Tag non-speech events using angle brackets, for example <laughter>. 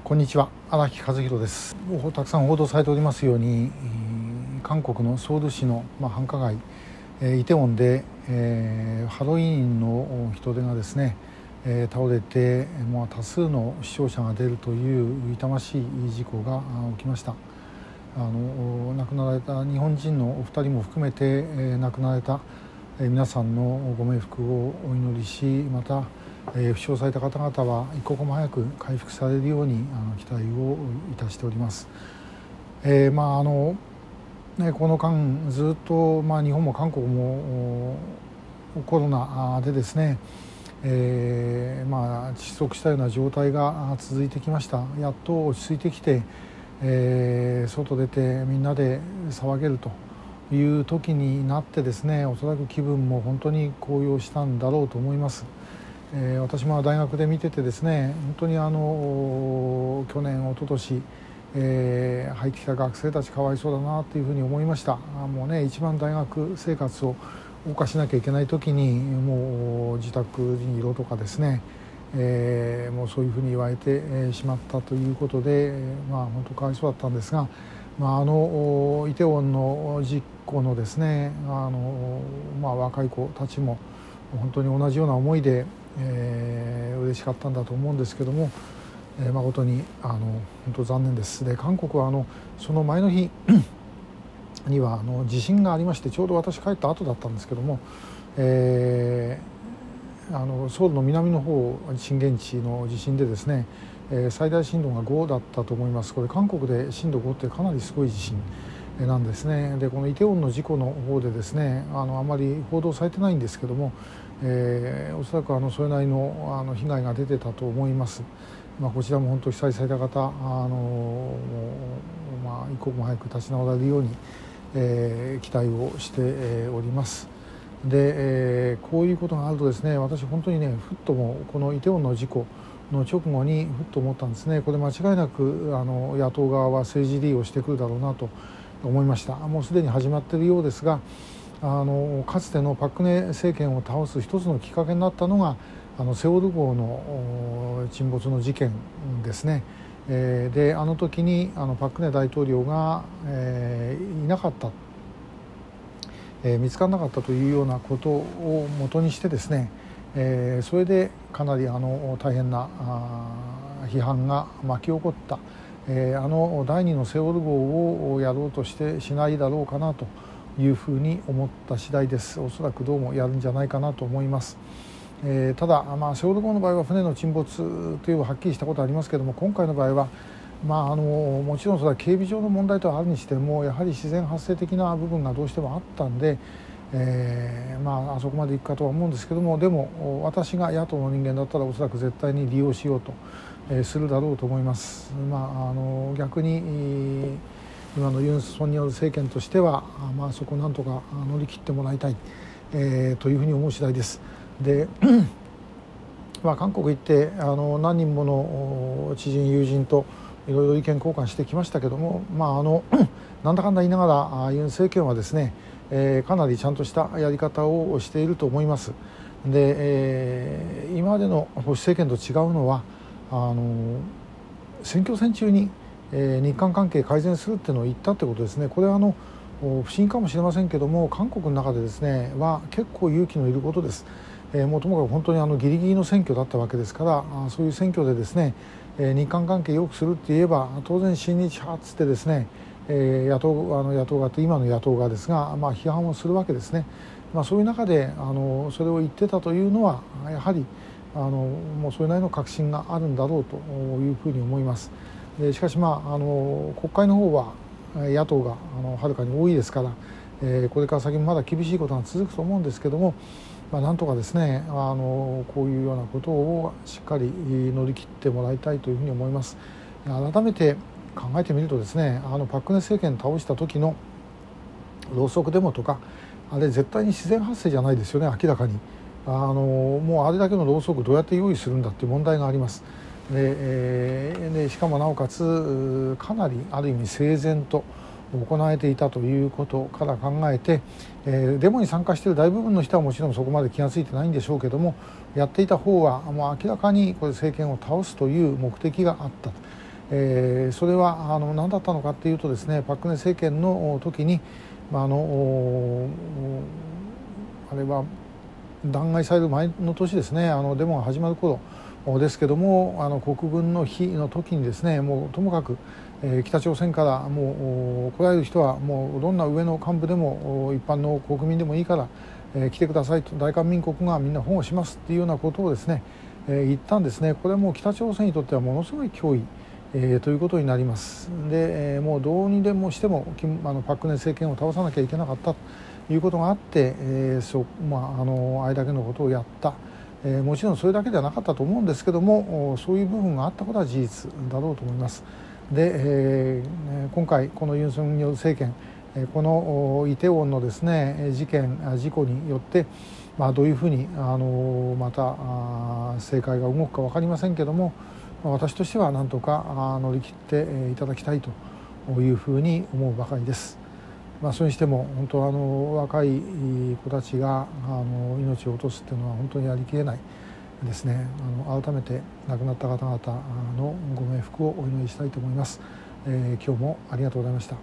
こんにちは。荒木和弘です。たくさん報道されておりますように韓国のソウル市の、まあ、繁華街えイテウォンで、えー、ハロウィーンの人手がですね、えー、倒れて、まあ、多数の死傷者が出るという痛ましい事故が起きました。あの亡くなられた日本人のお二人も含めて、えー、亡くなられた皆さんのご冥福をお祈りしまたえー、負傷された方々は一刻も早く回復されるようにあの期待をいたしております。えー、まああのね、この間ずっと、まあ、日本も韓国もコロナでですね、えーまあ、窒息したような状態が続いてきましたやっと落ち着いてきて、えー、外出てみんなで騒げるという時になってですねおそらく気分も本当に高揚したんだろうと思います。えー、私も大学で見ててですね本当にあの去年一昨年えー、入ってきた学生たちかわいそうだなというふうに思いました。もうね一番大学生活を謳歌しなきゃいけない時にもう自宅にいろとかですね、えー、もうそういうふうに言われてしまったということで、まあ、本当かわいそうだったんですが、まあ、あのイテウォンの実行のですねあの、まあ、若い子たちも本当に同じような思いでえー、嬉しかったんだと思うんですけども、えー、誠にあの本当残念です。で韓国はあのその前の日 <clears throat> にはあの地震がありましてちょうど私帰った後だったんですけども、えー、あのソウルの南の方震源地の地震でですね、えー、最大震度が5だったと思います。これ韓国で震度5ってかなりすごい地震なんですね。でこのイテウォンの事故の方でですねあのあまり報道されてないんですけどもえー、おそらくあのそれなりのあの被害が出てたと思います。まあ、こちらも本当被災された方あのまあ、一刻も早く立ち直られるように、えー、期待をして、おります。で、えー、こういうことがあるとですね私本当にねふっともこのイテウォンの事故の直後にふっと思ったんですねこれ間違いなくあの野党側は政治利用してくるだろうなと思いましたもうすでに始まっているようですがあのかつてのパク・クネ政権を倒す一つのきっかけになったのがあのセオル号の沈没の事件ですね。えー、であの時にあのパク・クネ大統領が、えー、いなかった、えー、見つからなかったというようなことをもとにしてですね、えー、それでかなりあの大変なあ批判が巻き起こった、えー、あの第二のセオル号をやろうとしてしないだろうかなと。いうふうに思った次第ですおそらくどうもやるんじゃないかなと思います。えー、ただ、まあ、セオル号の場合は船の沈没というはっきりしたことありますけども今回の場合は、まあ、あのもちろんそれは警備上の問題とはあるにしてもやはり自然発生的な部分がどうしてもあったんで、えー、まあ、あそこまでいくかとは思うんですけどもでも私が野党の人間だったらおそらく絶対に利用しようと、え、するだろうと思います。まあ、あの逆に今のユン・ソンニョル政権としては、まあ、そこをなんとか乗り切ってもらいたい、えー、というふうに思う次第です。でまあ、韓国行ってあの何人もの知人友人といろいろ意見交換してきましたけども、まあ、あのなんだかんだ言いながらユン政権はですね、えー、かなりちゃんとしたやり方をしていると思います。で、えー、今までの保守政権と違うのはあの選挙戦中にえ、日韓関係改善するっていうのを言ったってことですねこれはあの不思議かもしれませんけども韓国の中でですねは結構勇気のいることです。えー、もうともかく本当にあのギリギリの選挙だったわけですからあそういう選挙でですね、え、日韓関係良くするって言えば当然親日派っつってですね、え、野党あの野党側って今の野党側ですが、まあ、批判をするわけですね、まあ、そういう中であのそれを言ってたというのはやはりあのもうそれなりの確信があるんだろうというふうに思います。しかし、まあ、あの国会の方は野党があのはるかに多いですから、えー、これから先もまだ厳しいことが続くと思うんですけども、まあ、なんとかですねあのこういうようなことをしっかり乗り切ってもらいたいというふうに思います。改めて考えてみるとですねあのパク・クネ政権倒した時のろうそくデモとかあれ絶対に自然発生じゃないですよね明らかにあのもうあれだけのろうそくどうやって用意するんだっていう問題があります。で,、えー、でしかもなおかつかなりある意味整然と行われていたということから考えて、えー、デモに参加している大部分の人はもちろんそこまで気が付いてないんでしょうけどもやっていた方はもう明らかにこれ政権を倒すという目的があった。えー、それはあの何だったのかっていうとですねパク・クネ政権の時に、まあ、あのあれは弾劾される前の年ですねあのデモが始まる頃ですけどもあの国軍の日の時にですねもうともかく、え、北朝鮮からもう来られる人はもうどんな上の幹部でも一般の国民でもいいから、え、来てくださいと大韓民国がみんな保護しますっていうようなことをですね、え、言ったんですね。これはもう北朝鮮にとってはものすごい脅威えー、ということになります。で、えー、もうどうにでもしてもあのパク・クネ政権を倒さなきゃいけなかったということがあって、えーそまあ、あのあれだけのことをやった、えー、もちろんそれだけではなかったと思うんですけどもそういう部分があったことは事実だろうと思います。で、えー、今回このユン・ソンニョル政権このイテウォンのですね事件事故によって、まあ、どういうふうにあのまた政界が動くか分かりませんけども私としてはなんとか乗り切っていただきたいというふうに思うばかりです。まあ、それにしても本当あの若い子たちがあの命を落とすっていうのは本当にやりきれないですね。あの改めて亡くなった方々のご冥福をお祈りしたいと思います、えー、今日もありがとうございました。